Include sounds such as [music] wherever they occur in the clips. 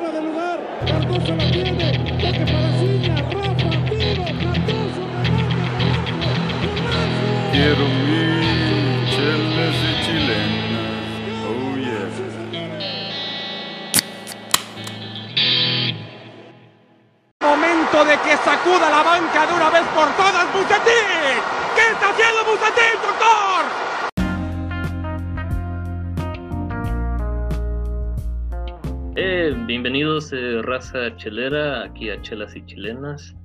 fuera de lugar. Cardoso la tiene. Toque para Ciña. Rafa, tiro. Cardoso, remate. Quiero mi chelas y chilenas. Oh yeah. Momento de que sacuda la banca de una vez por todas Bucetín. ¿Qué está haciendo Bucetín, doctor? Eh, bienvenidos eh, raza chelera aquí a Chelas y Chilenas.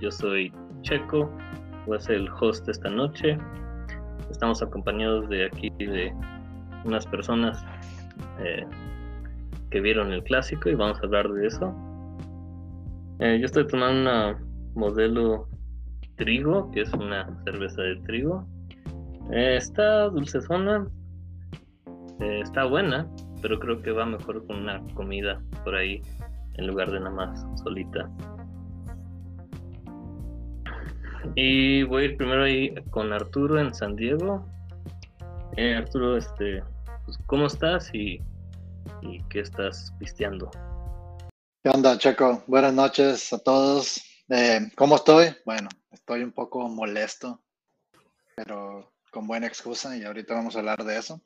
Yo soy Checo, voy a ser el host esta noche. Estamos acompañados de aquí de unas personas eh, que vieron el clásico y vamos a hablar de eso. Yo estoy tomando una modelo trigo, que es una cerveza de trigo. Está dulcezona, está buena, pero creo que va mejor con una comida por ahí en lugar de nada más solita. Y voy a ir primero ahí con Arturo en San Diego. Eh, Arturo, este, pues, ¿cómo estás y, qué estás pisteando? ¿Qué onda, Checo? Buenas noches a todos. Eh, ¿Cómo estoy? Bueno, estoy un poco molesto, pero con buena excusa y ahorita vamos a hablar de eso.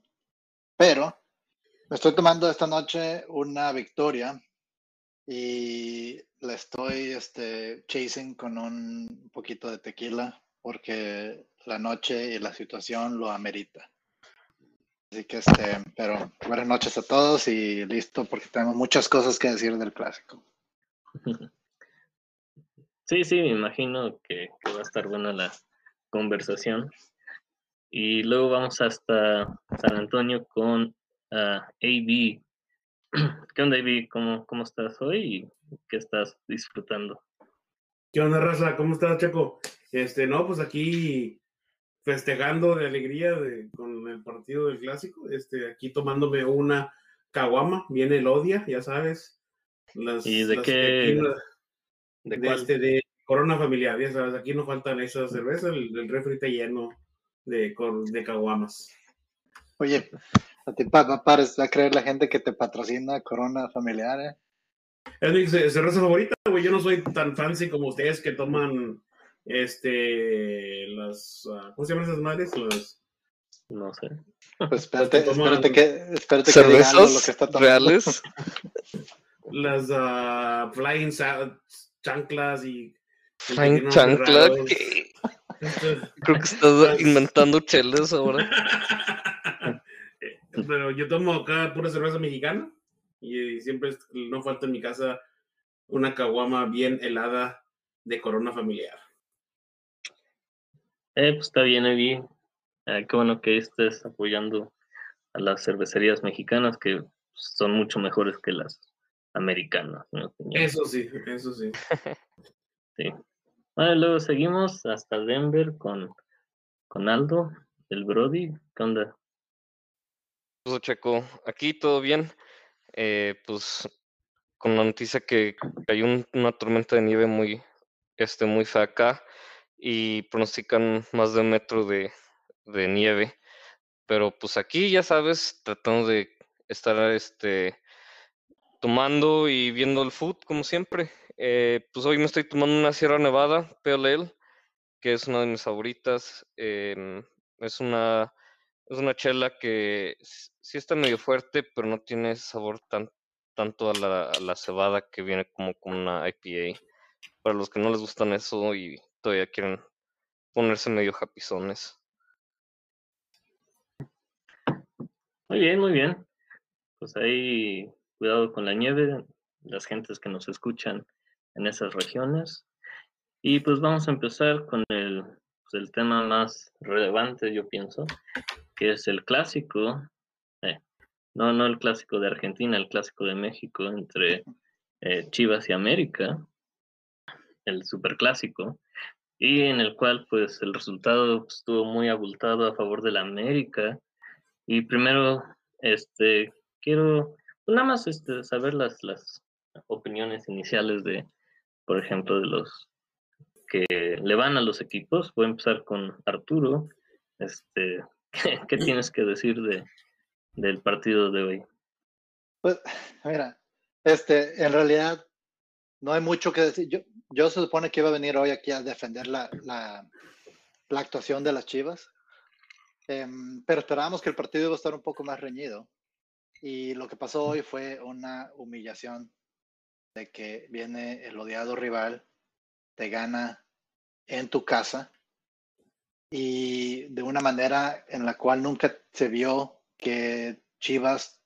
Pero me estoy tomando esta noche una victoria y la estoy este, chasing con un poquito de tequila porque la noche y la situación lo amerita. Así que, este, pero buenas noches a todos y listo porque tenemos muchas cosas que decir del clásico. [laughs] Sí, sí, me imagino que, que va a estar buena la conversación. Y luego vamos hasta San Antonio con ah, AB. [clears throat] ¿Qué onda, AB? ¿Cómo, ¿Cómo estás hoy y qué estás disfrutando? ¿Qué onda, raza? ¿Cómo estás, Checo? Este, no, pues aquí festejando de alegría de, con el partido del clásico, este, aquí tomándome una caguama, viene el odia, ya sabes. Las, ¿Y de las qué? ¿De este, de Corona Familiar, ya sabes, aquí no faltan esas cervezas, el, el refri está lleno de, cor- de caguamas. Oye, a ti pa, pa- pares- va a creer la gente que te patrocina Corona Familiar, ¿eh? Es mi ce- cerveza favorita, güey. Yo no soy tan fancy como ustedes que toman este las ah, ¿cómo se llaman esas madres? Las No sé. Pues [laughs] espérate, te toman espérate que, espérate que diga algo lo que cervezas está tomando. reales. [laughs] las ah, flying chanclas y Flying chancla. que [laughs] Creo que estás inventando cheles ahora. Pero yo tomo acá pura cerveza mexicana y siempre no falta en mi casa una caguama bien helada de Corona Familiar. Eh, pues está bien, AB. Ah, qué bueno que estés apoyando a las cervecerías mexicanas que son mucho mejores que las americanas, en mi opinión. Eso sí, eso sí. [laughs] Sí. Bueno, luego seguimos hasta Denver con, con Aldo, el Brody. ¿Qué onda? Pues, Checo, aquí todo bien. Eh, pues con la noticia que un- una tormenta de nieve muy, este, muy fea acá y pronostican más de un metro de, nieve. Pero pues aquí, ya sabes, tratando de estar este, tomando y viendo el food como siempre. Eh, pues hoy me estoy tomando una Sierra Nevada Ale, que es una de mis favoritas. em, es una, es una chela que sí está medio fuerte, pero no tiene sabor tan, tanto a la, a la cebada que viene como con una IPA. Para los que no les gustan eso y todavía quieren ponerse medio japizones. Muy bien, muy bien. Pues ahí, cuidado con la nieve, las gentes que nos escuchan en esas regiones. Y pues vamos a empezar con el, pues, el tema más relevante, yo pienso, que es el clásico. eh, no, no el clásico de Argentina, el clásico de México entre eh, Chivas y América, el superclásico, y en el cual pues el resultado pues, estuvo muy abultado a favor de la América. Y primero, este, quiero pues, nada más este, saber las, las opiniones iniciales de, por ejemplo, de los que le van a los equipos. Voy a empezar con Arturo. Este, [laughs] ¿qué, tienes que decir de, del partido de hoy? Pues, mira, Este, en realidad, no hay mucho que decir. Yo, yo se supone que iba a venir hoy aquí a defender la, la, la actuación de las Chivas, Em, pero esperábamos que el partido iba a estar un poco más reñido. Y lo que pasó hoy fue una humillación de que viene el odiado rival, te gana en tu casa y de una manera en la cual nunca se vio que Chivas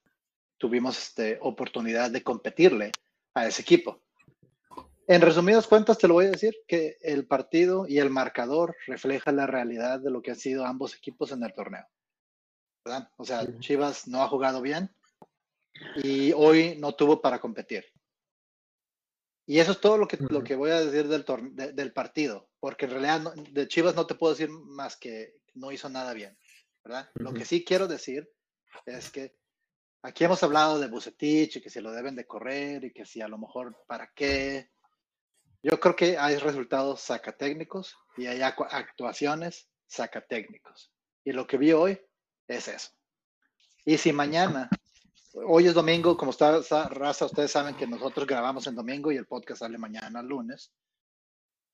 tuvimos este, oportunidad de competirle a ese equipo. En resumidas cuentas, te lo voy a decir, que el partido y el marcador refleja la realidad de lo que han sido ambos equipos en el torneo. ¿verdad? O sea, Chivas no ha jugado bien y hoy no tuvo para competir. Y eso es todo lo que, lo que voy a decir del, de- del partido, porque en realidad no- de Chivas no te puedo decir más que no hizo nada bien, ¿verdad? Lo que sí quiero decir es que aquí hemos hablado de Bucetich y que si lo deben de correr y que si a lo mejor para qué. Yo creo que hay resultados sacatécnicos y hay actuaciones sacatécnicos. Y lo que vi hoy es eso. Y si mañana, hoy es domingo, como está, está raza, ustedes saben que nosotros grabamos en domingo y el podcast sale mañana lunes.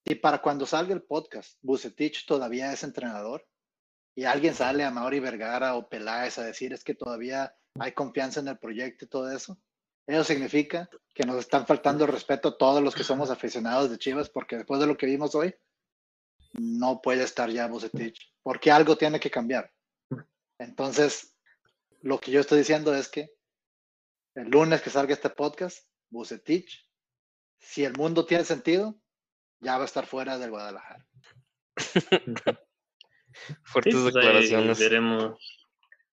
Y para cuando salga el podcast, Bucetich todavía es entrenador y alguien sale a Mauri Vergara o Peláez a decir es que todavía hay confianza en el proyecto y todo eso. Eso significa que nos están faltando el respeto a todos los que somos aficionados de Chivas, porque después de lo que vimos hoy, no puede estar ya Bucetich, porque algo tiene que cambiar. Entonces, lo que yo estoy diciendo es que el lunes que salga este podcast, Bucetich, si el mundo tiene sentido, ya va a estar fuera del Guadalajara. [laughs] Fuertes Sí, pues declaraciones. veremos,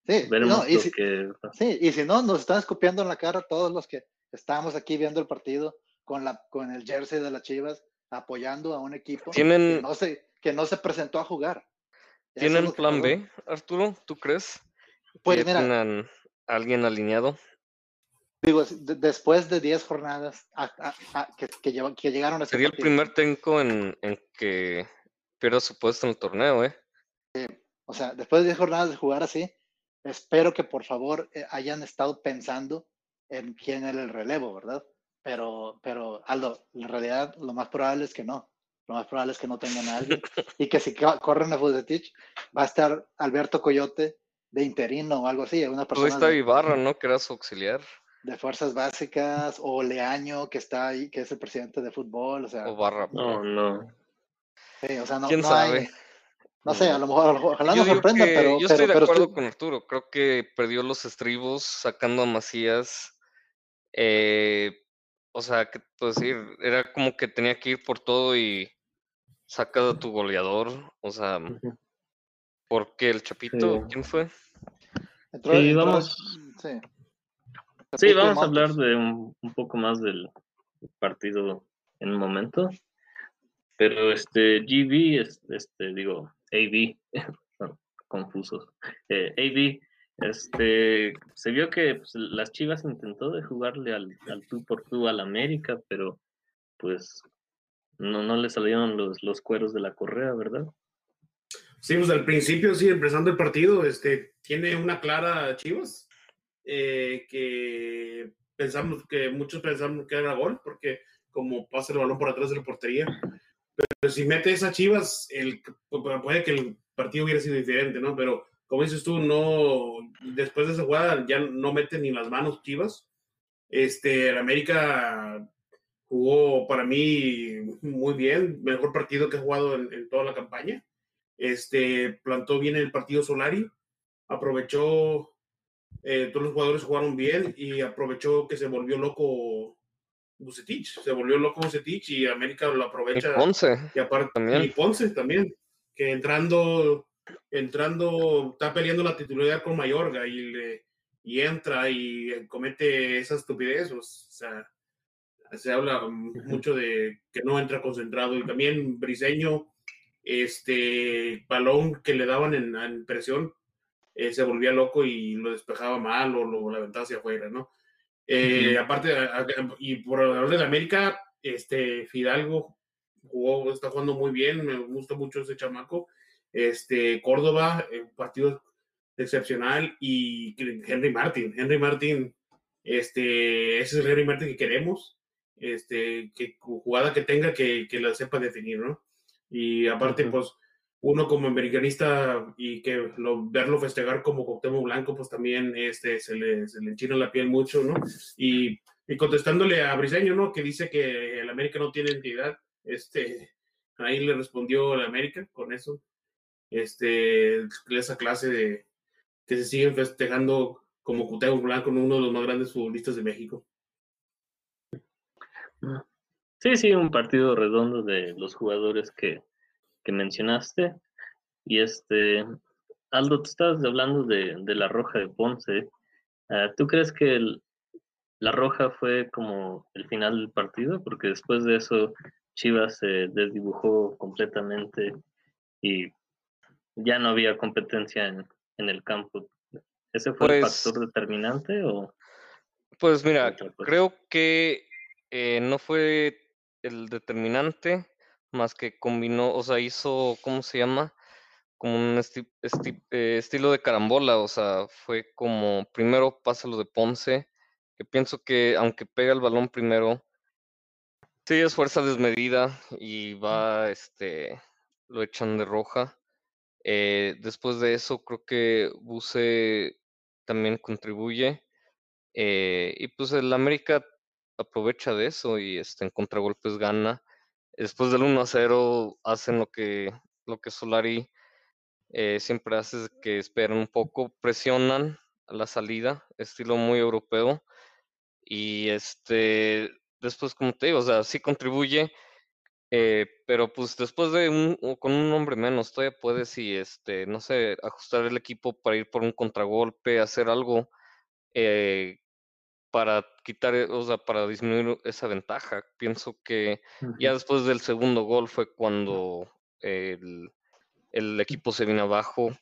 Sí, veremos no, y lo si- que Sí, y si no, nos están escupiendo en la cara todos los que estamos aquí viendo el partido con, la, con el jersey de las Chivas, apoyando a un equipo Tienen- que, no se, que no se presentó a jugar. ¿Tienen plan. B, Arturo? ¿Tú crees? Pues ¿Que ya mira, a alguien alineado? Digo, de- después de 10 jornadas a- a- a- que, que lleva- que llegaron a Sería el primer técnico en, en que pierda su puesto en el torneo, ¿eh? O sea, después de 10 jornadas de jugar así, espero que por favor eh, hayan estado pensando en quién era el relevo, ¿verdad? Pero, pero Aldo, en realidad lo más probable es que no. Lo más probable es que no tengan a alguien. [laughs] y que si co- corren a Bucetich, va a estar Alberto Coyote de interino o algo así, una persona está de, Ibarra, ¿no? Que era su auxiliar. De fuerzas básicas, o Leaño, que está ahí, que es el presidente de fútbol, o sea, O Barra. no, no. sí, o sea, no, ¿Quién no hay- sabe? no sé, a lo mejor, ojalá Yo nos que pero, yo pero, estoy de pero acuerdo con Arturo. Creo que perdió los estribos sacando a Macías. Eh, o sea, ¿qué te puedo decir? Era como que tenía que ir por todo y saca a tu goleador. O sea, porque el Chapito, Sí. ¿quién fue? entró- Sí, entró- vamos. sí. Sí, vamos a hablar de un, un poco más del partido en un momento. Pero este GB, es- este, digo, AB, [laughs] confusos. Eh, AB, este, se vio que pues, las Chivas intentó de jugarle al, al tú por tú al América, pero pues no, no le salieron los, los cueros de la correa, ¿verdad? Sí, pues al principio, sí, empezando el partido, este, tiene una clara Chivas, eh, que pensamos que muchos pensamos que era gol, porque como pasa el balón por atrás de la portería, pero si mete esa Chivas, el, puede que el partido hubiera sido diferente, ¿no? Pero como dices tú, no, después de esa jugada ya no mete ni las manos Chivas. Este, el América jugó para mí muy bien, mejor partido que ha jugado en, en toda la campaña este, plantó bien el partido Solari, aprovechó, eh, todos los jugadores jugaron bien y aprovechó que se volvió loco Bucetich, se volvió loco Bucetich y América lo Y aprovecha. Ponce. Y aparte, también. y Ponce también, que entrando, entrando, está peleando la titularidad con Mayorga y, le, y entra y comete esa estupidez, o sea, se habla mucho de que no entra concentrado y también Briseño, este balón que le daban en, en presión, eh, se volvía loco y lo despejaba mal o lo aventaba hacia afuera, ¿no? Eh, Aparte, a- a- y por hablar de la América, este Fidalgo jugó, está jugando muy bien, me gusta mucho ese chamaco. Este Córdoba, eh, partido excepcional, y Henry Martin. Henry Martin Este, ese es el Henry Martin que queremos. Este, que jugada que tenga que, que la sepa definir, ¿no? Y aparte, pues, uno como americanista y que lo, verlo festejar como Cuauhtémoc Blanco, pues también este, se, le, se le enchina la piel mucho, ¿no? Y, y contestándole a Briseño, ¿no? Que dice que el América no tiene entidad, este, ahí le respondió el América con eso, este, esa clase de que se siguen festejando como Cuauhtémoc Blanco, uno de los más grandes futbolistas de México. Sí, sí, un partido redondo de los jugadores que, que mencionaste. Y este, Aldo, tú estabas hablando de, de la roja de Ponce. Ah, ¿Tú crees que el- la roja fue como el final del partido? Porque después de eso Chivas se desdibujó completamente y ya no había competencia en, en el campo. ¿Ese fue el Pues- factor determinante o Pues mira, creo que eh, no fue el determinante, más que combinó, o sea, hizo, ¿cómo se llama? Como un esti- esti- eh, estilo de carambola, o sea, fue como primero pasa lo de Ponce, que pienso que aunque pega el balón primero, sí es fuerza desmedida y va, este, lo echan de roja. Eh, después de eso, creo que Buse también contribuye. eh, y pues el América aprovecha de eso y este, en contragolpes gana. Después del 1 a 0 hacen lo que, lo que Solari eh, siempre hace, que esperan un poco, presionan la salida, estilo muy europeo. Y este, después, como te digo, o sea, sí contribuye, eh, pero pues después de un, con un hombre menos, todavía puedes y este, no sé, ajustar el equipo para ir por un contragolpe, hacer algo eh, para quitar, eh, o sea, para disminuir esa ventaja. Pienso que ya después del segundo gol fue cuando el, el equipo se vino abajo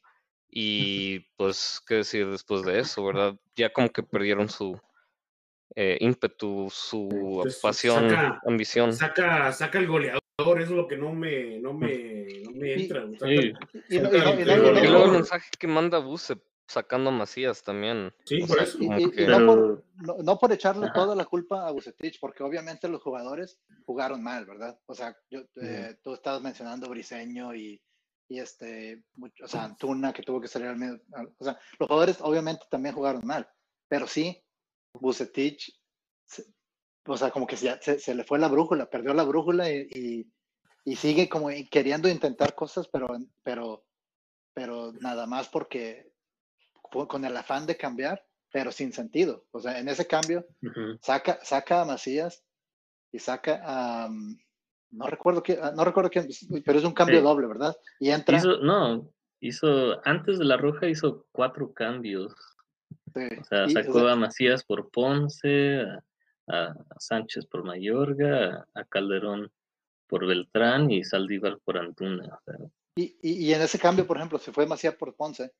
y pues, ¿qué decir después de eso, verdad? Ya como que perdieron su eh, ímpetu, su Entonces, pasión, saca- ambición. Saca, saca el goleador, eso es lo que no me, no me, no me entra. Y, y y y luego el mensaje que manda Buse sacando Macías también. Sí, o por sea, eso. y- y no, por, no, no por echarle Ajá. toda la culpa a Bucetich, porque obviamente los jugadores jugaron mal, ¿verdad? O sea, yo, eh, tú estabas mencionando Briseño y, y este, mucho- o sea, Antuna que tuvo que salir al medio. al- O sea, los jugadores obviamente también jugaron mal, pero sí, Bucetich, se- o sea, como que se, se, se le fue la brújula, perdió la brújula y, y, y sigue como queriendo intentar cosas, pero, pero, pero nada más porque con el afán de cambiar, pero sin sentido. O sea, en ese cambio ujú. saca, saca a Macías y saca a um, no recuerdo quién, no recuerdo quién, pero es un cambio Sí. doble, ¿verdad? Y entra Hizo, no, hizo, antes de la roja hizo cuatro cambios. sí, O sea, y- sacó a Macías por Ponce, a, a Sánchez por Mayorga, a, a Calderón por Beltrán y Saldívar por Antuna. o sea, Y, y- y en ese cambio, por ejemplo, se fue Macías por Ponce,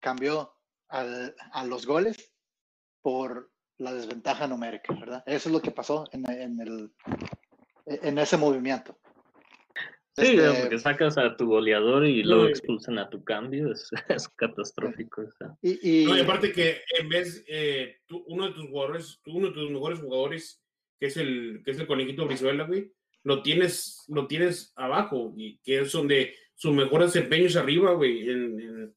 cambió al- a los goles por la desventaja numérica, ¿verdad? Eso es lo que pasó en, en el, en ese movimiento. Sí, Este, porque sacas a tu goleador y luego expulsan a tu cambio, es, [laughs] es catastrófico. o sea. y, y- No, y aparte que en vez, eh, tú- uno de tus jugadores, tú- uno de tus mejores jugadores, que es el, que es el conejito Brizuela, güey, lo tienes, lo tienes abajo, y que es donde su mejor desempeño es arriba, güey, en, en-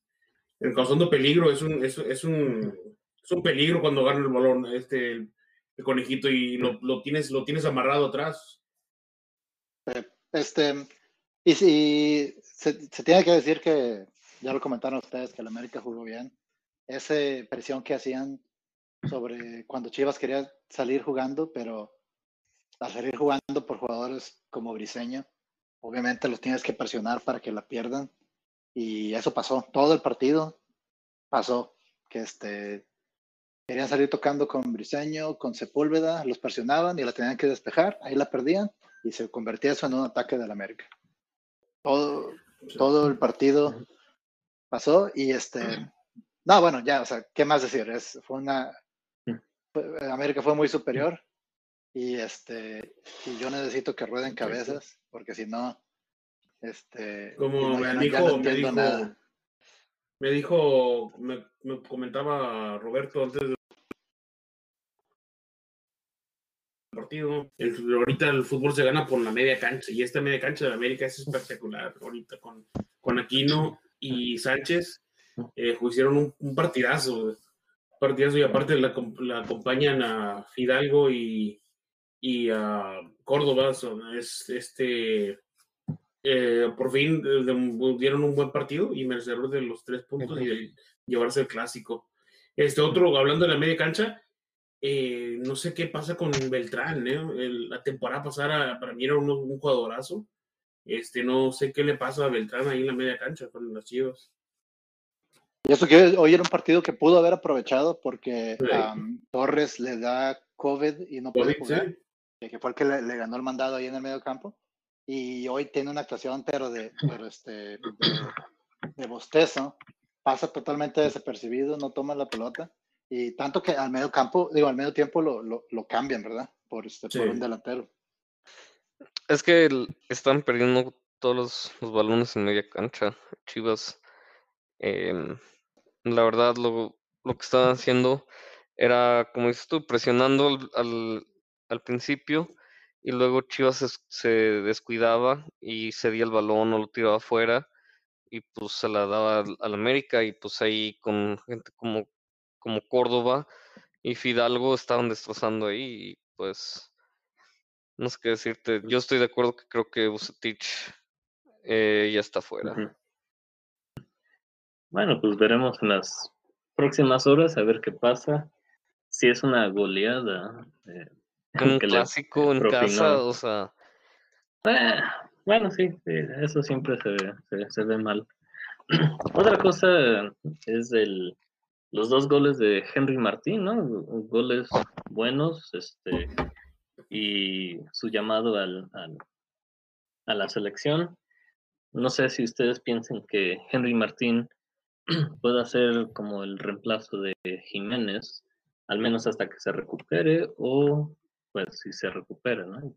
en causando peligro, es un, es, es un, es un peligro cuando gana el balón, este, el, conejito, y lo, lo tienes, lo tienes amarrado atrás. Este, y si se, se tiene que decir que, ya lo comentaron ustedes, que el América jugó bien. Esa presión que hacían sobre cuando Chivas quería salir jugando, pero al salir jugando por jugadores como Briseño, obviamente los tienes que presionar para que la pierdan. Y eso pasó. Todo el partido pasó. Que este, querían salir tocando con Briseño, con Sepúlveda, los presionaban y la tenían que despejar. Ahí la perdían y se convertía eso en un ataque del América. Todo, todo el partido pasó y este, no, bueno, ya, o sea, ¿qué más decir? Es, fue una, fue- América fue muy superior y este, y yo necesito que rueden cabezas porque si no, este, Como me no- dijo, me dijo, nada. me dijo, me, me comentaba Roberto antes de partido. El- ahorita el fútbol se gana por la media cancha y esta media cancha de América es espectacular. Ahorita con, con Aquino y Sánchez eh, hicieron un, un partidazo. Partidazo y aparte la, la acompañan a Fidalgo y, y a Córdoba. son- es este. Eh, por fin eh, dieron un buen partido y merecedor de los tres puntos y de llevarse el clásico. Este otro, hablando de la media cancha, eh, no sé qué pasa con Beltrán, ¿eh? El- la temporada pasada para mí era un, un jugadorazo. Este, no sé qué le pasa a Beltrán ahí en la media cancha con las Chivas. Y eso que hoy era un partido que pudo haber aprovechado porque Sí. am, Torres le da COVID y no puede jugar, sí. que fue el que le, le ganó el mandado ahí en el medio campo. Y hoy tiene una actuación, pero de, pero este, de, de bostezo. Pasa totalmente desapercibido, no toma la pelota. Y tanto que al medio campo, digo, al medio tiempo lo, lo, lo cambian, ¿verdad? Por, este, por un delantero. Es que el- están perdiendo todos los, los balones en media cancha. Chivas, em, la verdad, lo, lo que estaban haciendo era, como dices tú, presionando al, al, al principio y luego Chivas se, descuidaba y cedía el balón o lo tiraba afuera y pues se la daba al, América y pues ahí con gente como, como Córdoba y Fidalgo estaban destrozando ahí y pues no sé qué decirte. Yo estoy de acuerdo que creo que Bucetich eh, ya está fuera. Bueno, pues veremos en las próximas horas a ver qué pasa. Si es una goleada. eh, un clásico en propinó. casa, o sea, Eh, bueno, sí, sí, eso siempre se, ve- se, se ve mal. [clears throat] Otra cosa es el, los dos goles de Henry Martín, ¿no? Goles buenos, este, y su llamado al, al- a la selección. No sé si ustedes piensan que Henry Martín [clears throat] pueda ser como el reemplazo de Jiménez, al menos hasta que se recupere, o pues si se recupera, ¿no?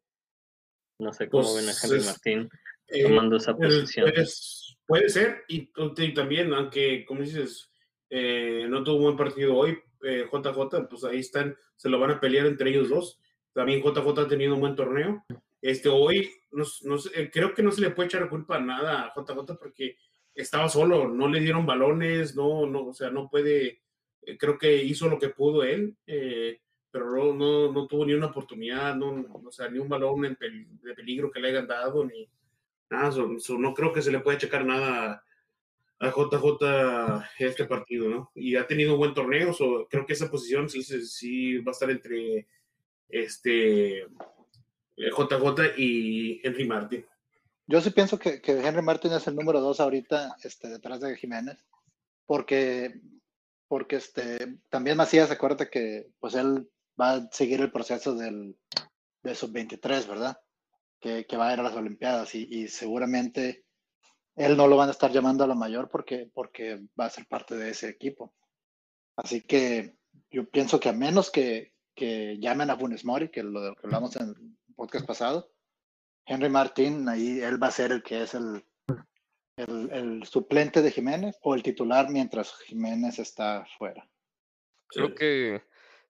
No sé cómo ven a Pues, Henry es- Martín Eh, tomando esa Pues, posición. pues, puede ser, y, y también, aunque, como dices, eh, no tuvo un buen partido hoy, eh, JJ, pues ahí están, se lo van a pelear entre ellos dos. También JJ ha tenido un buen torneo. Este, hoy, no, no eh, creo que no se le puede echar culpa a nada a JJ porque estaba solo, no le dieron balones, no, no, o sea, no puede, eh, creo que hizo lo que pudo él, eh, pero no, no, no tuvo ni una oportunidad, no, o sea, ni un balón de peligro que le hayan dado, ni, Nada, so- no creo que se le pueda checar nada a JJ este partido, ¿no? Y ha tenido un buen torneo, so creo que esa posición sí, sí, va a estar entre este eh, JJ y Henry Martin. Yo sí pienso que, que Henry Martin es el número dos ahorita este, detrás de Jiménez, porque, porque este, también Macías, acuérdate que pues él va a seguir el proceso del, de sub-23, ¿verdad? Que, que va a ir a las Olimpiadas y, y seguramente él no lo van a estar llamando a la mayor porque, porque va a ser parte de ese equipo. Así que yo pienso que a menos que, que llamen a Funes Mori, que lo de lo que hablamos en el podcast pasado, Henry Martín, ahí él va a ser el que es el, el, el suplente de Jiménez o el titular mientras Jiménez está fuera. creo que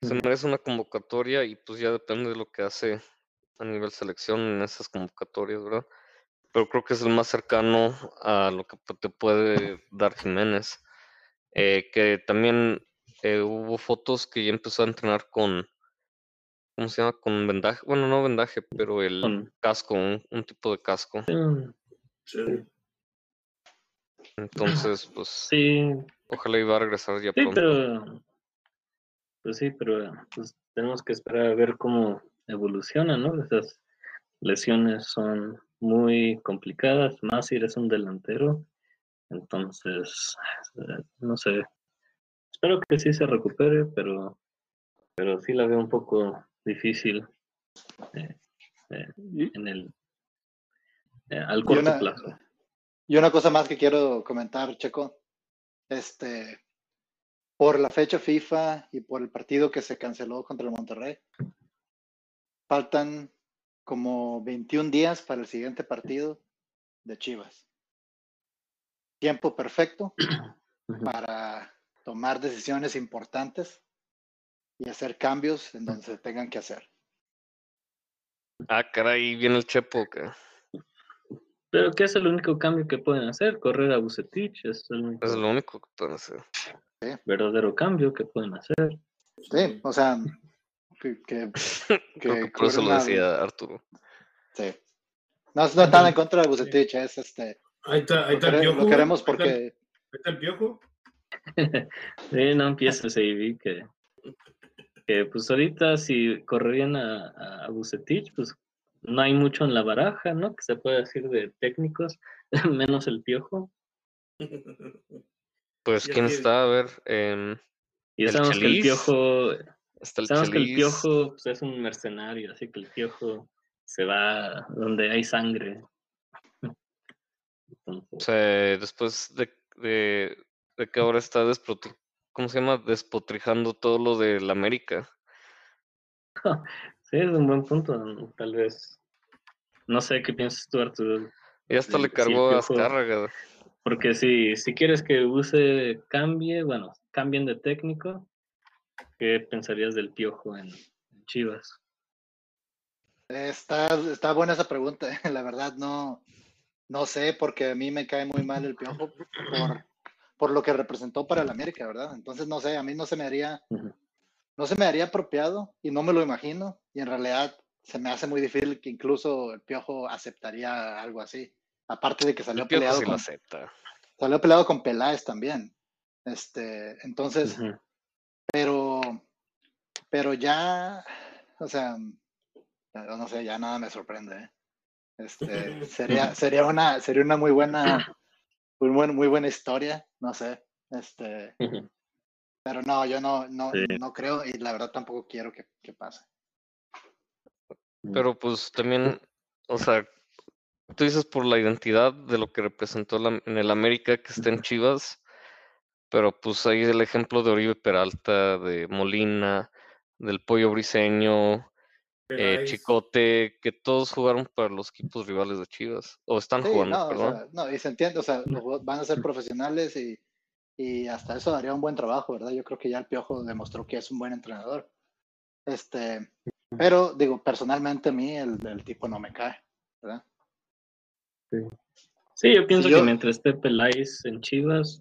se merece una convocatoria y pues ya depende de lo que hace a nivel selección en esas convocatorias, ¿verdad? Pero creo que es el más cercano a lo que te puede dar Jiménez. Eh, que también eh, hubo fotos que ya empezó a entrenar con, ¿cómo se llama? Con vendaje, bueno, no vendaje, pero el casco, un, un tipo de casco. Sí. Entonces, pues Sí, ojalá iba a regresar ya sí, pronto. pero pues sí, pero pues tenemos que esperar a ver cómo evoluciona, ¿no? Esas lesiones son muy complicadas, más si eres un delantero. Entonces, eh, no sé. Espero que sí se recupere, pero, pero sí la veo un poco difícil eh, eh, en el eh, al corto una- plazo. y una cosa más que quiero comentar, Checo, este, por la fecha FIFA y por el partido que se canceló contra el Monterrey, faltan como 21 días para el siguiente partido de Chivas. Tiempo perfecto [clears throat] para tomar decisiones importantes y hacer cambios en donde se tengan que hacer. Ah, caray, viene el Chepo. que Pero ¿qué es el único cambio que pueden hacer? Correr a Bucetich es el único Es lo único que pueden hacer. verdadero cambio que pueden hacer. Sí, o sea, que, que, Creo [laughs] que que por eso lo decía Arturo. Sí. No, no están en contra de Bucetich, es este. Ahí está, ahí Lo, está el quere- piojo. lo queremos ahí está el- porque. ahí está el piojo. [laughs] Sí, no empieces ahí, que, que pues ahorita si correrían a, a Bucetich, pues no hay mucho en la baraja, ¿no? Que se puede decir de técnicos, [laughs] menos el piojo. Pues, ¿quién está? A ver, em, Y El sabemos que el piojo, está el sabemos que el piojo pues, es un mercenario, así que el piojo se va donde hay sangre. O sea, después de, de, de que ahora está desprotri- ¿cómo se llama? Despotrijando todo lo del América. [laughs] sí, es un buen punto, tal vez. No sé qué piensas tú, Arturo. Y hasta le sí, cargó a Piojo. Azcárraga. Porque si, si quieres que use cambie, bueno, cambien de técnico, ¿qué pensarías del piojo en, en Chivas? Está, está buena esa pregunta, [laughs] la verdad no, no sé, porque a mí me cae muy mal el piojo por, por lo que representó para el América, ¿verdad? Entonces no sé, a mí no se me haría. No se me haría apropiado y no me lo imagino, y en realidad se me hace muy difícil que incluso el piojo aceptaría algo así. Aparte de que salió El peleado sí lo con, acepta. salió peleado con Peláez también. Este, entonces, pero, pero ya, o sea, no sé, ya nada me sorprende. ¿eh? Este, [laughs] sería, sería una, sería una muy buena, muy, buen- muy buena historia, no sé. Este. Pero no, yo no, no, Sí. no creo y la verdad tampoco quiero que, que pase. Pero pues también, o sea, tú dices por la identidad de lo que representó la- en el América que está en Chivas, pero pues ahí el ejemplo de Oribe Peralta, de Molina, del Pollo Briseño, eh. Chicote, que todos jugaron para los equipos rivales de Chivas, o están Sí, jugando, no, o perdón. sea, no, y se entiende, o sea, van a ser profesionales y, y hasta eso daría un buen trabajo, ¿verdad? Yo creo que ya el Piojo demostró que es un buen entrenador. Este, pero digo, personalmente a mí el, el tipo no me cae, ¿verdad? Sí, yo pienso yo- que mientras esté Peláez en Chivas,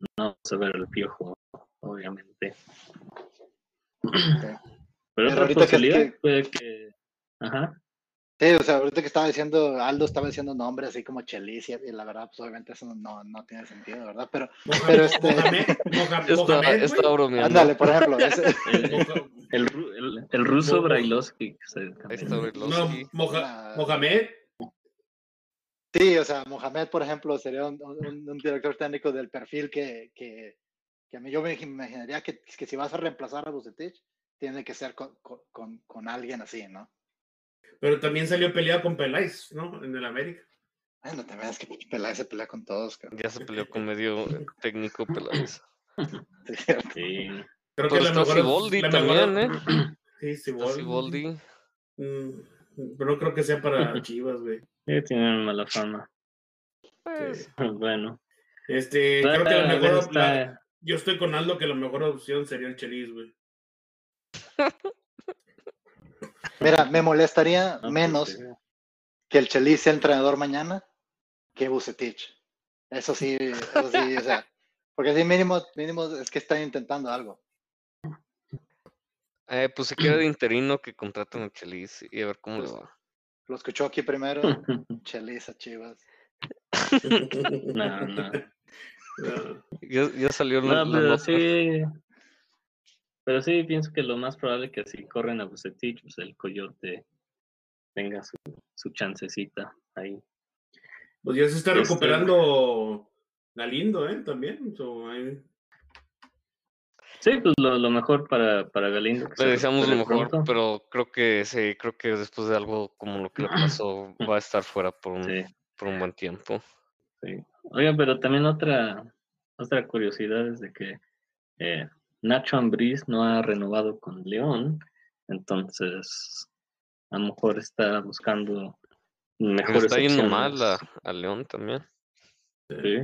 no vamos a ver el piojo, obviamente. Pero, Pero otra posibilidad que- puede que... Ajá. Sí, o sea, ahorita que estaba diciendo, Aldo estaba diciendo nombres así como Chelis y, y la verdad, pues obviamente eso no, no tiene sentido, ¿verdad? Pero, [laughs] pero este- Mohamed, Está, bromeando. ándale, por ejemplo, ese- El, [laughs] el, ru- el- el ruso Brailovsky. No. Moja- Ah. Mohamed. sí, o sea, Mohamed, por ejemplo, sería un, un- un director técnico del perfil que, que, que a mí yo me imaginaría que, que si vas a reemplazar a Bucetich, tiene que ser con, con, con- con alguien así, ¿no? Pero también salió peleado con Peláez, ¿no? En el América. Bueno, también es que Peláez se pelea con todos, cabrón. Ya se peleó con medio [laughs] técnico Peláez. Sí. Creo Pero que la está mejor. Siboldi la también, mejor- ¿eh? [clears throat] Sí, Está Siboldi. Siboldi. Mm, Pero no creo que sea para [laughs] Chivas, güey. Sí, tienen mala fama. Pues, Bueno. Este, creo que la mejor. está- la- yo estoy con Aldo que la mejor opción sería el Chelis, güey. [laughs] Mira, me molestaría no, pues, menos sí. que el Chelis sea entrenador mañana que Bucetich. Eso sí, eso sí, o sea, porque así mínimo, mínimo es que están intentando algo. eh, pues si quiere de interino que contraten a Chelis y a ver cómo le va. Lo escuchó aquí primero, [laughs] Chelis a Chivas. [laughs] No, no. [laughs] Ya, ya salió la, No, la pero sí. Pero sí, pienso que lo más probable es que si corren a Bucetich, pues el coyote tenga su, su chancecita ahí. Pues ya se está Este- recuperando Galindo, ¿eh? También. So, ahí- Sí, pues lo, lo mejor para, para Galindo. que Le se deseamos lo mejor, pronto. pero creo que sí, creo que después de algo como lo que le pasó, [clears throat] va a estar fuera por un, Sí, por un buen tiempo. sí. Oiga, pero también otra, otra curiosidad es de que eh, Nacho Ambriz no ha renovado con León, entonces a lo mejor está buscando mejores está yendo mal a, a León también. Sí.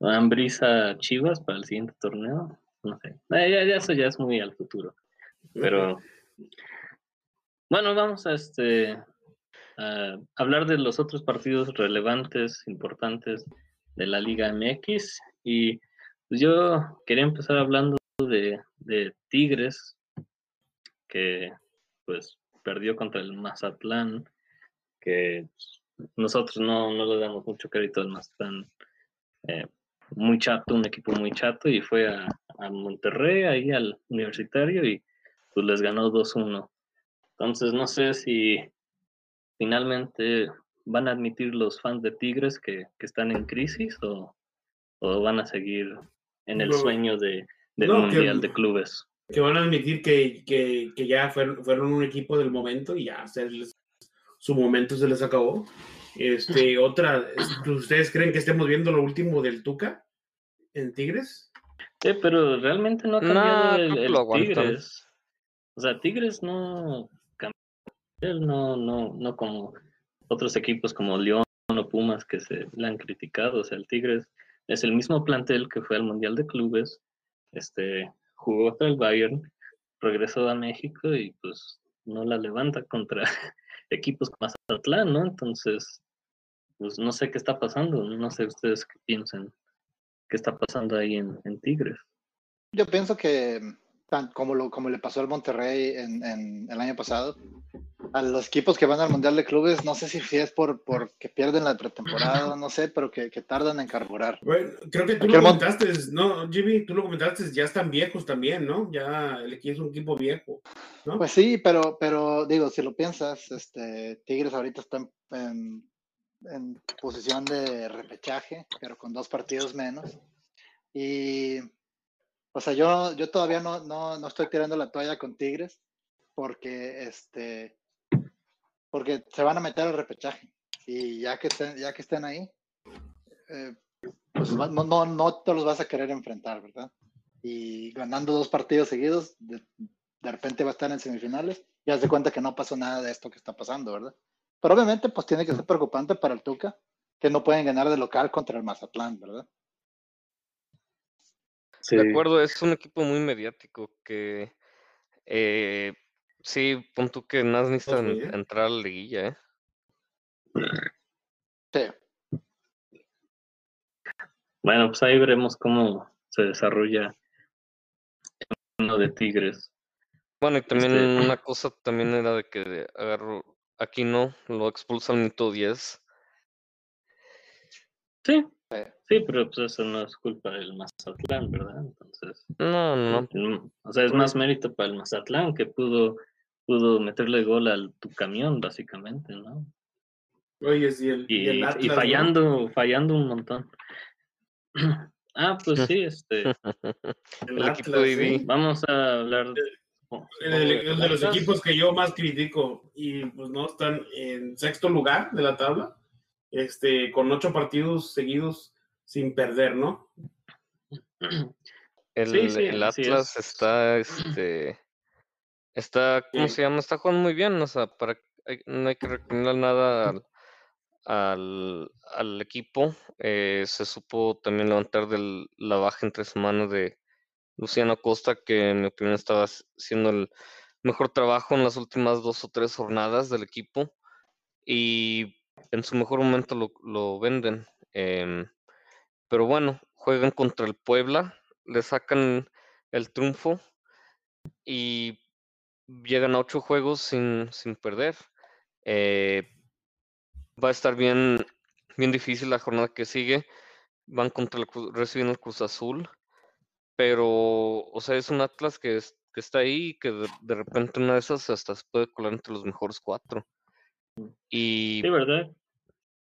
Ambriz a Chivas para el siguiente torneo. No sé. Eh, ya, ya eso ya es muy al futuro. Pero Bueno, vamos a este a hablar de los otros partidos relevantes, importantes de la Liga MX. Y pues yo quería empezar hablando de, de Tigres, que pues perdió contra el Mazatlán, que nosotros no, no le damos mucho crédito al Mazatlán. Eh, muy chato, un equipo muy chato, y fue a, a Monterrey, ahí al universitario, y pues les ganó 2-1. Entonces no sé si finalmente van a admitir los fans de Tigres que, que están en crisis o, o, van a seguir en el No. sueño de, del No, que- Mundial de Clubes. Que van a admitir que, que, que ya fueron, fueron un equipo del momento y ya se les- su momento se les acabó. Este, [laughs] otra, es- ¿ustedes creen que estemos viendo lo último del Tuca en Tigres? Sí, pero realmente no ha cambiado el, el lo. Tigres. O sea, Tigres no cambió. Él no, no, no como otros equipos como León o Pumas que se le han criticado. O sea, el Tigres es el mismo plantel que fue al Mundial de Clubes. Este, jugó contra el Bayern, regresó a México y pues no la levanta contra [laughs] equipos como Mazatlán, ¿no? Entonces, pues no sé qué está pasando. No sé ustedes qué piensan. ¿Qué está pasando ahí en, en Tigres? Yo pienso que, tan como, lo, como le pasó al Monterrey en, en el año pasado, a los equipos que van al Mundial de Clubes, no sé si, si es por, por que pierden la pretemporada, no sé, pero que, que tardan en carburar. Bueno, creo que tú Aquí lo comentaste, ¿no, Jimmy? Tú lo comentaste, ya están viejos también, ¿no? Ya el equipo es un equipo viejo, ¿no? Pues sí, pero, pero digo, si lo piensas, este, Tigres ahorita está en, en- en posición de repechaje, pero con dos partidos menos. Y, o sea, yo, yo todavía no, no, no estoy tirando la toalla con Tigres porque, este, porque se van a meter al repechaje. Y ya que estén, ya que estén ahí, eh, pues no, no, no te los vas a querer enfrentar, ¿verdad? Y ganando dos partidos seguidos, de, de repente va a estar en semifinales y haz de cuenta que no pasó nada de esto que está pasando, ¿verdad? Pero obviamente, pues tiene que ser preocupante para el Tuca que no pueden ganar de local contra el Mazatlán, ¿verdad? Sí. De acuerdo, es un equipo muy mediático que eh, sí, pon tú que nada necesitan bien. entrar a la liguilla, ¿eh? Sí. Bueno, pues ahí veremos cómo se desarrolla el uno de Tigres. Bueno, y también Este- una cosa también era de que agarró aquí no, lo expulsa al minuto 10. Sí, Sí. pero pues eso no es culpa del Mazatlán, ¿verdad? Entonces, No, no, no. o sea, es más mérito para el Mazatlán que pudo, pudo meterle gol al tu camión, básicamente, ¿no? Oye, sí, el, y Y, el y Atlas, ¿no? fallando, fallando un montón. [clears throat] Ah, pues sí, este, [laughs] El El equipo Atlas, vamos a hablar El, el- el de los equipos que yo más critico y pues no están en sexto lugar de la tabla, este, con ocho partidos seguidos sin perder, ¿no? El, Sí, sí, el así Atlas es. está, este, está, ¿cómo Sí. se llama? Está jugando muy bien, o sea, para, hay- no hay que recomendar nada al, al, al equipo. eh, se supo también levantar de la baja entre semanas de Luciano Costa, que en mi opinión estaba s- haciendo el mejor trabajo en las últimas dos o tres jornadas del equipo. Y en su mejor momento lo, venden. em, pero bueno, juegan contra el Puebla, le sacan el triunfo y llegan a ocho juegos sin, sin perder. Eh, va a estar bien, bien difícil la jornada que sigue. Van contra el reciben el Cruz Azul. Pero, o sea, es un Atlas que está ahí y que de, de repente una de esas hasta se puede colar entre los mejores cuatro. Y Sí, ¿verdad?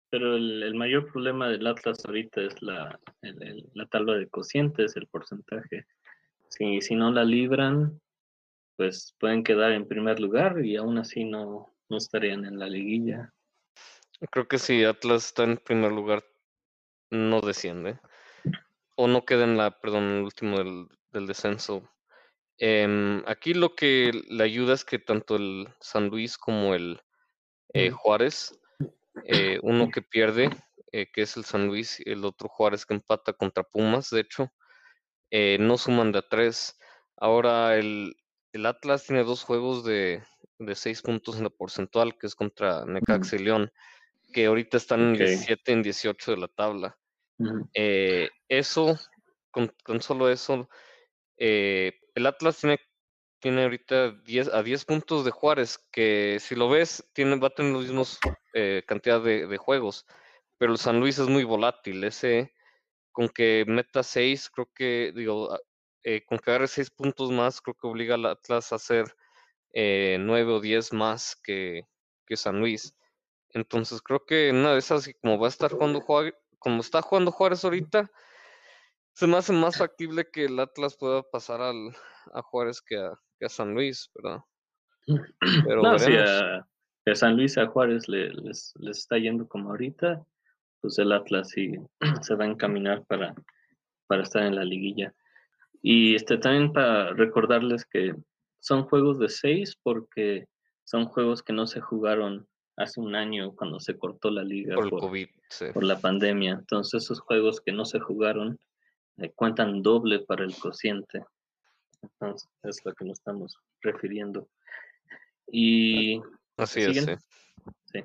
Pero el, el mayor problema del Atlas ahorita es la, el- el- la tabla de cocientes, el porcentaje. Si, si no la libran, pues pueden quedar en primer lugar y aún así no, no estarían en la liguilla. creo que si Atlas está en primer lugar, no desciende. O no queda en la, perdón, en el último del, del descenso. Em, aquí lo que le ayuda es que tanto el San Luis como el eh, Juárez, eh, uno que pierde, eh, que es el San Luis, y el otro Juárez que empata contra Pumas, de hecho, no suman de a tres. Ahora el, el Atlas tiene dos juegos de, de seis puntos en la porcentual, que es contra Necaxa y León, que ahorita están en Ok. 17 en 18 de la tabla. Eso, con, con solo eso, el Atlas tiene, tiene ahorita 10, a 10 puntos de Juárez, que si lo ves, tiene, va a tener los mismos eh, cantidad de, juegos, pero el San Luis es muy volátil. Ese, con que meta 6, creo que, digo, a- eh, con que agarre 6 puntos más, creo que obliga al Atlas a hacer eh, 9 o 10 más que, que San Luis. Entonces creo que una de esas, como va a estar jugando como está jugando Juárez ahorita, se me hace más factible que el Atlas pueda pasar al, a Juárez que a, que a San Luis, ¿verdad? [clears throat] Pero No, si a, a San Luis, a Juárez le- les, les está yendo como ahorita, pues el Atlas sí [clears throat] se va a encaminar para, para estar en la liguilla. Y este también para recordarles que son juegos de seis porque son juegos que no se jugaron hace un año cuando se cortó la liga por COVID, sí. por la pandemia. Entonces esos juegos que no se jugaron eh, cuentan doble para el cociente. Entonces es lo que nos estamos refiriendo. Y Así es, sí. siguen. Sí.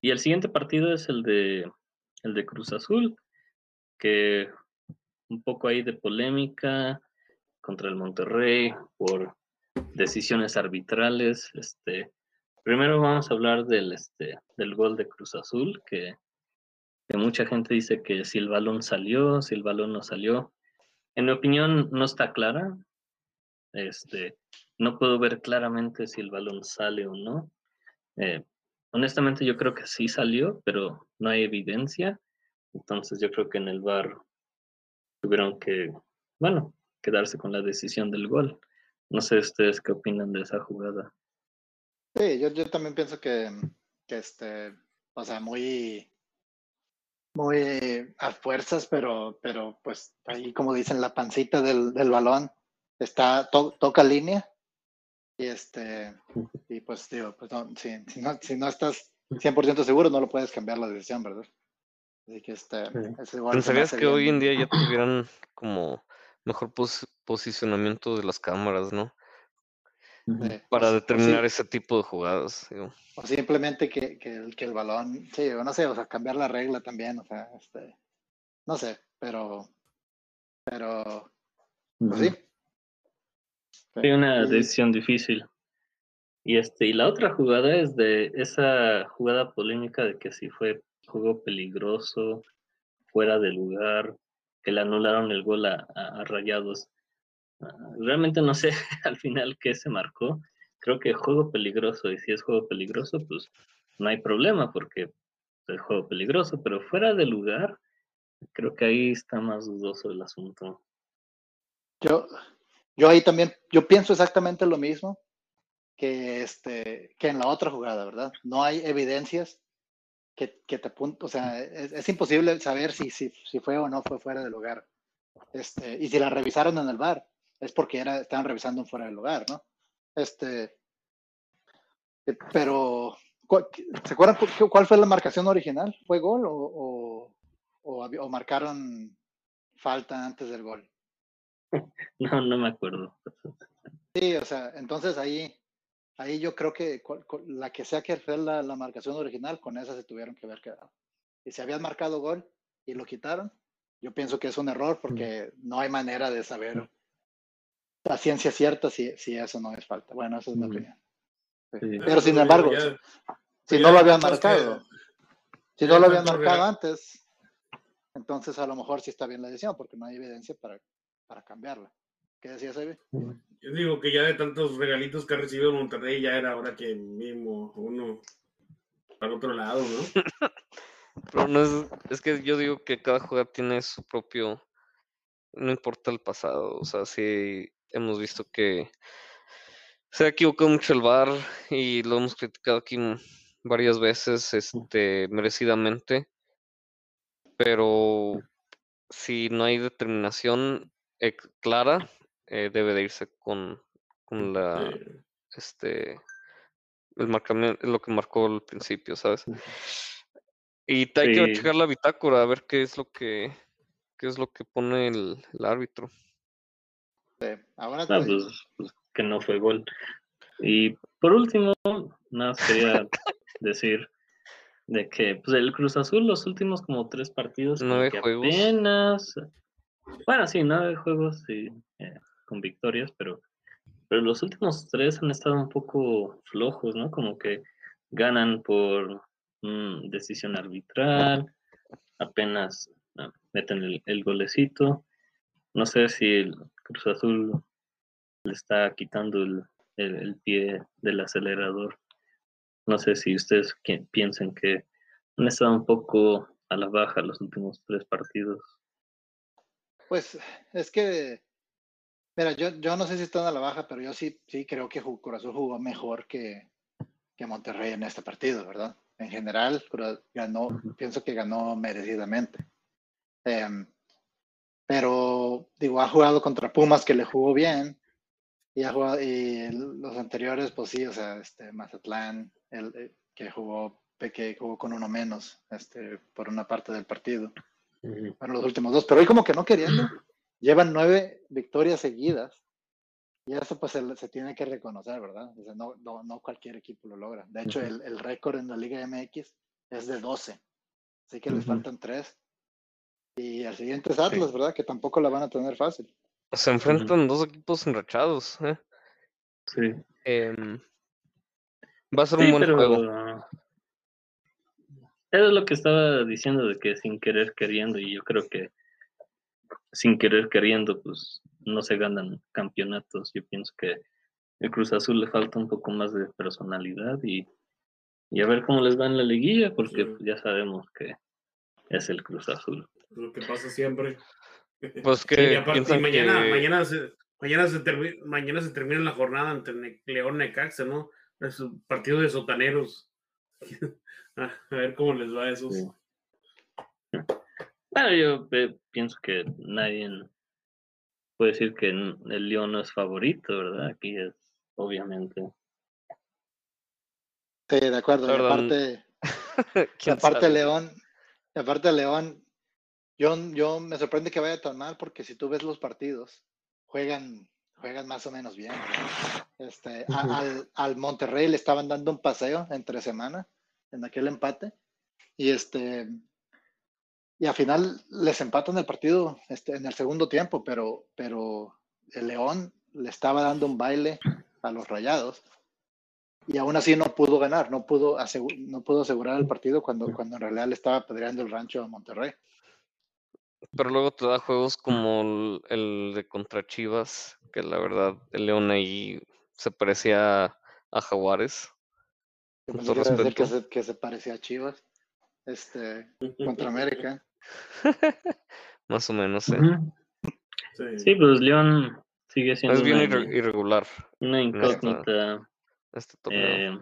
Y el siguiente partido es el de el de Cruz Azul, que un poco ahí de polémica contra el Monterrey por decisiones arbitrales. Este, primero vamos a hablar del este del gol de Cruz Azul, que, que mucha gente dice que si el balón salió, si el balón no salió. En mi opinión, no está clara. Este, no puedo ver claramente si el balón sale o no. Eh, honestamente, yo creo que sí salió, pero no hay evidencia. Entonces, yo creo que en el VAR tuvieron que, bueno, quedarse con la decisión del gol. No sé ustedes qué opinan de esa jugada. Sí, yo, yo también pienso que, que este, o sea, muy, muy a fuerzas, pero, pero pues ahí como dicen, la pancita del, del balón está, to- toca línea. Y este, y pues digo, pues no, si, si no, si no estás 100% seguro, no lo puedes cambiar la decisión, ¿verdad? Así que este, me ¿Pensarías hace que hoy en día ya tuvieran como mejor pos- posicionamiento de las cámaras, ¿no? Eh, Para sí- determinar ese tipo de jugadas. digo. O simplemente que, que, el, que el balón, sí, o no sé, o sea, cambiar la regla también, o sea, este, no sé, pero, pero, pues sí. Sí, una decisión difícil. Y este, y la otra jugada es de esa jugada polémica de que si fue juego peligroso, fuera de lugar, que le anularon el gol a, a- a Rayados. Realmente no sé [laughs] al final qué se marcó. Creo que juego peligroso, y si es juego peligroso, pues no hay problema porque es juego peligroso, pero fuera de lugar, creo que ahí está más dudoso el asunto. Yo, yo ahí también, yo pienso exactamente lo mismo que este, que en la otra jugada, ¿verdad? No hay evidencias que, que te apunten, o sea, es, es imposible saber si, si, si fue o no fue fuera de lugar. Este, y si la revisaron en el bar, es porque era, estaban revisando un fuera de lugar, ¿no? Este, eh, pero, ¿cuál- ¿se acuerdan cu- cuál fue la marcación original? ¿Fue gol o, o, o o marcaron falta antes del gol? [laughs] No, no me acuerdo. Sí, o sea, entonces ahí, ahí yo creo que la que sea que fue la, la marcación original, con esa se tuvieron que haber quedado. Y si habían marcado gol y lo quitaron, yo pienso que es un error porque no hay manera de saber la ciencia cierta si, si eso no es falta. Bueno, esa es mi opinión. Sí. Sí. Pero sin embargo, ya- si ya no lo habían marcado, si no lo habían marcado antes, entonces a lo mejor sí está bien la decisión porque no hay evidencia para, para cambiarla. ¿Qué decías, Evi? Yo digo que ya de tantos regalitos que ha recibido Monterrey, ya era hora que mismo uno al otro lado, ¿no? [laughs] Pero no es, es que yo digo que cada jugador tiene su propio, no importa el pasado, o sea, sí hemos visto que se ha equivocado mucho el VAR y lo hemos criticado aquí varias veces, este, merecidamente, pero si no hay determinación eh, clara, eh, debe de irse con, con la, Eh, este, el marcamiento, lo que marcó al principio, ¿sabes? Y hay que checar la bitácora a ver qué es lo que qué es lo que pone el, el árbitro. Sí, Ahora te Ah, pues, pues, que no fue gol. Y por último, nada más quería [laughs] decir de que pues, el Cruz Azul los últimos como tres partidos Nueve juegos. apenas bueno sí nueve juegos sí, eh, con victorias pero pero los últimos tres han estado un poco flojos no como que ganan por mm, decisión arbitral apenas ah, meten el, el golecito no sé si el Cruz Azul le está quitando el, el- el pie del acelerador no sé si ustedes piensan que han estado un poco a la baja los últimos tres partidos. Pues es que, mira, yo, yo no sé si están a la baja, pero yo sí, sí creo que Cruz Azul jugó mejor que, que Monterrey en este partido, ¿verdad? En general, ganó, pienso que ganó merecidamente. Em, pero, digo, ha jugado contra Pumas, que le jugó bien, y, ha jugado, y los anteriores, pues sí, o sea, este, Mazatlán, el, eh, que jugó, que jugó con uno menos, este, por una parte del partido bueno, los últimos dos, pero hoy como que no queriendo, llevan nueve victorias seguidas y eso pues se, se tiene que reconocer, ¿verdad? O sea, no, no, no cualquier equipo lo logra. De hecho, el, el récord en la Liga MX es de 12, así que les faltan tres. Y al siguiente es Atlas, ¿verdad? Que tampoco la van a tener fácil. Se enfrentan dos equipos enrachados. ¿eh? Sí, Em, va a ser Sí, un buen pero juego. Eso es lo que estaba diciendo de que sin querer queriendo, y yo creo que sin querer queriendo, pues no se ganan campeonatos. Yo pienso que el Cruz Azul le falta un poco más de personalidad y, y a ver cómo les va en la liguilla, porque Sí. pues, ya sabemos que es el Cruz Azul. Lo que pasa siempre. Pues Sí, que y aparte, mañana, que- mañana, se, mañana, se termi- mañana se termina la jornada ante Ne- León Necaxa, ¿no? Es un partido de sotaneros. [laughs] A ver cómo les va a esos. Sí. Bueno, yo eh, pienso que nadie puede decir que el León no es favorito, ¿verdad? Aquí es, obviamente. Sí, de acuerdo. Y verdad, aparte, y [laughs] ¿quién aparte? León, y aparte León, yo, yo me sorprende que vaya tan mal porque si tú ves los partidos, juegan, juegan más o menos bien. Este, al, al Monterrey le estaban dando un paseo entre semana en aquel empate y este y al final les empatan el partido este, en el segundo tiempo, pero, pero el León le estaba dando un baile a los Rayados y aún así no pudo ganar, no pudo, no pudo asegurar el partido cuando, cuando en realidad le estaba apedreando el rancho a Monterrey. Pero luego te da juegos como el, el de contra Chivas, que la verdad el León ahí se parecía a, a Jaguares. Con todo que se, que se parecía a Chivas este, [laughs] contra América. [laughs] Más o menos, ¿eh? Sí. Sí, pues León sigue siendo Es bien una, irregular una esta- incógnita. Este. Eh,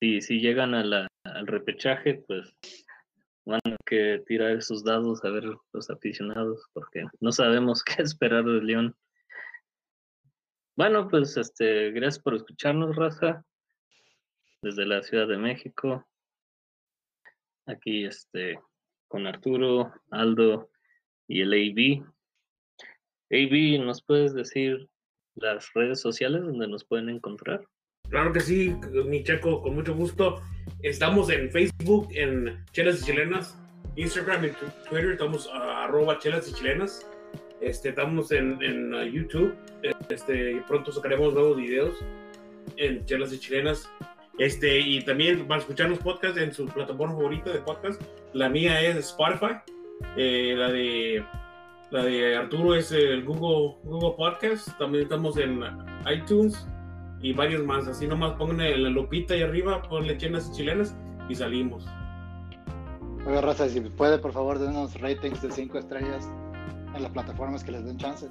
si, si llegan a al repechaje, pues van a que tirar esos dados a ver los aficionados, porque no sabemos [laughs] qué esperar de León. Bueno, pues este, gracias por escucharnos, Raza, desde la Ciudad de México. Aquí este, con Arturo, Aldo y el AB. AB, ¿nos puedes decir las redes sociales donde nos pueden encontrar? Claro que sí, mi checo, con mucho gusto. Estamos en Facebook, en Chelas y Chilenas, Instagram y Twitter, estamos a arroba chelas y chilenas. Este, estamos en, en, uh, YouTube, este, pronto sacaremos nuevos videos en Chelas y Chilenas. Este, y también para escuchar los podcasts en su plataforma favorita de podcast. La mía es Spotify, eh, la de la de Arturo es el Google, Google Podcast. También estamos en iTunes y varios más. Así nomás pongan la lupita ahí arriba, ponle chelas y chilenas y salimos. Oiga, Raza, si puede, por favor, denos ratings de 5 estrellas en las plataformas que les den chance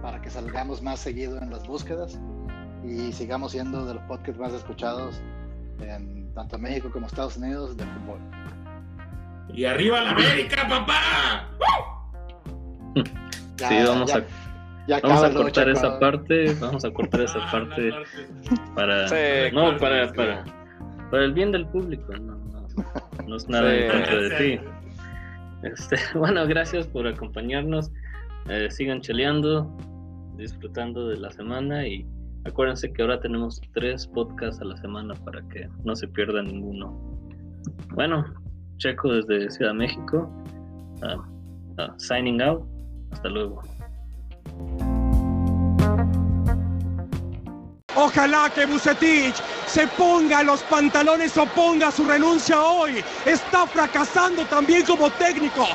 para que salgamos más seguido en las búsquedas y sigamos siendo de los podcasts más escuchados en tanto México como Estados Unidos de fútbol. Y arriba la América, papá. [laughs] Ya, sí, vamos ya- a ya Vamos a cortar esa parte, vamos a cortar esa parte para Sí, no claro, para, sí. para para el bien del público, no, no, no es nada en contra de ti. Este, [laughs] bueno, gracias por acompañarnos. Eh, sigan cheleando, disfrutando de la semana y Acuérdense que ahora tenemos tres podcasts a la semana para que no se pierda ninguno. Bueno, Checo desde Ciudad de México. ah, ah, signing out. Hasta luego. Ojalá que Bucetich se ponga los pantalones o ponga su renuncia hoy. Está fracasando también como técnico.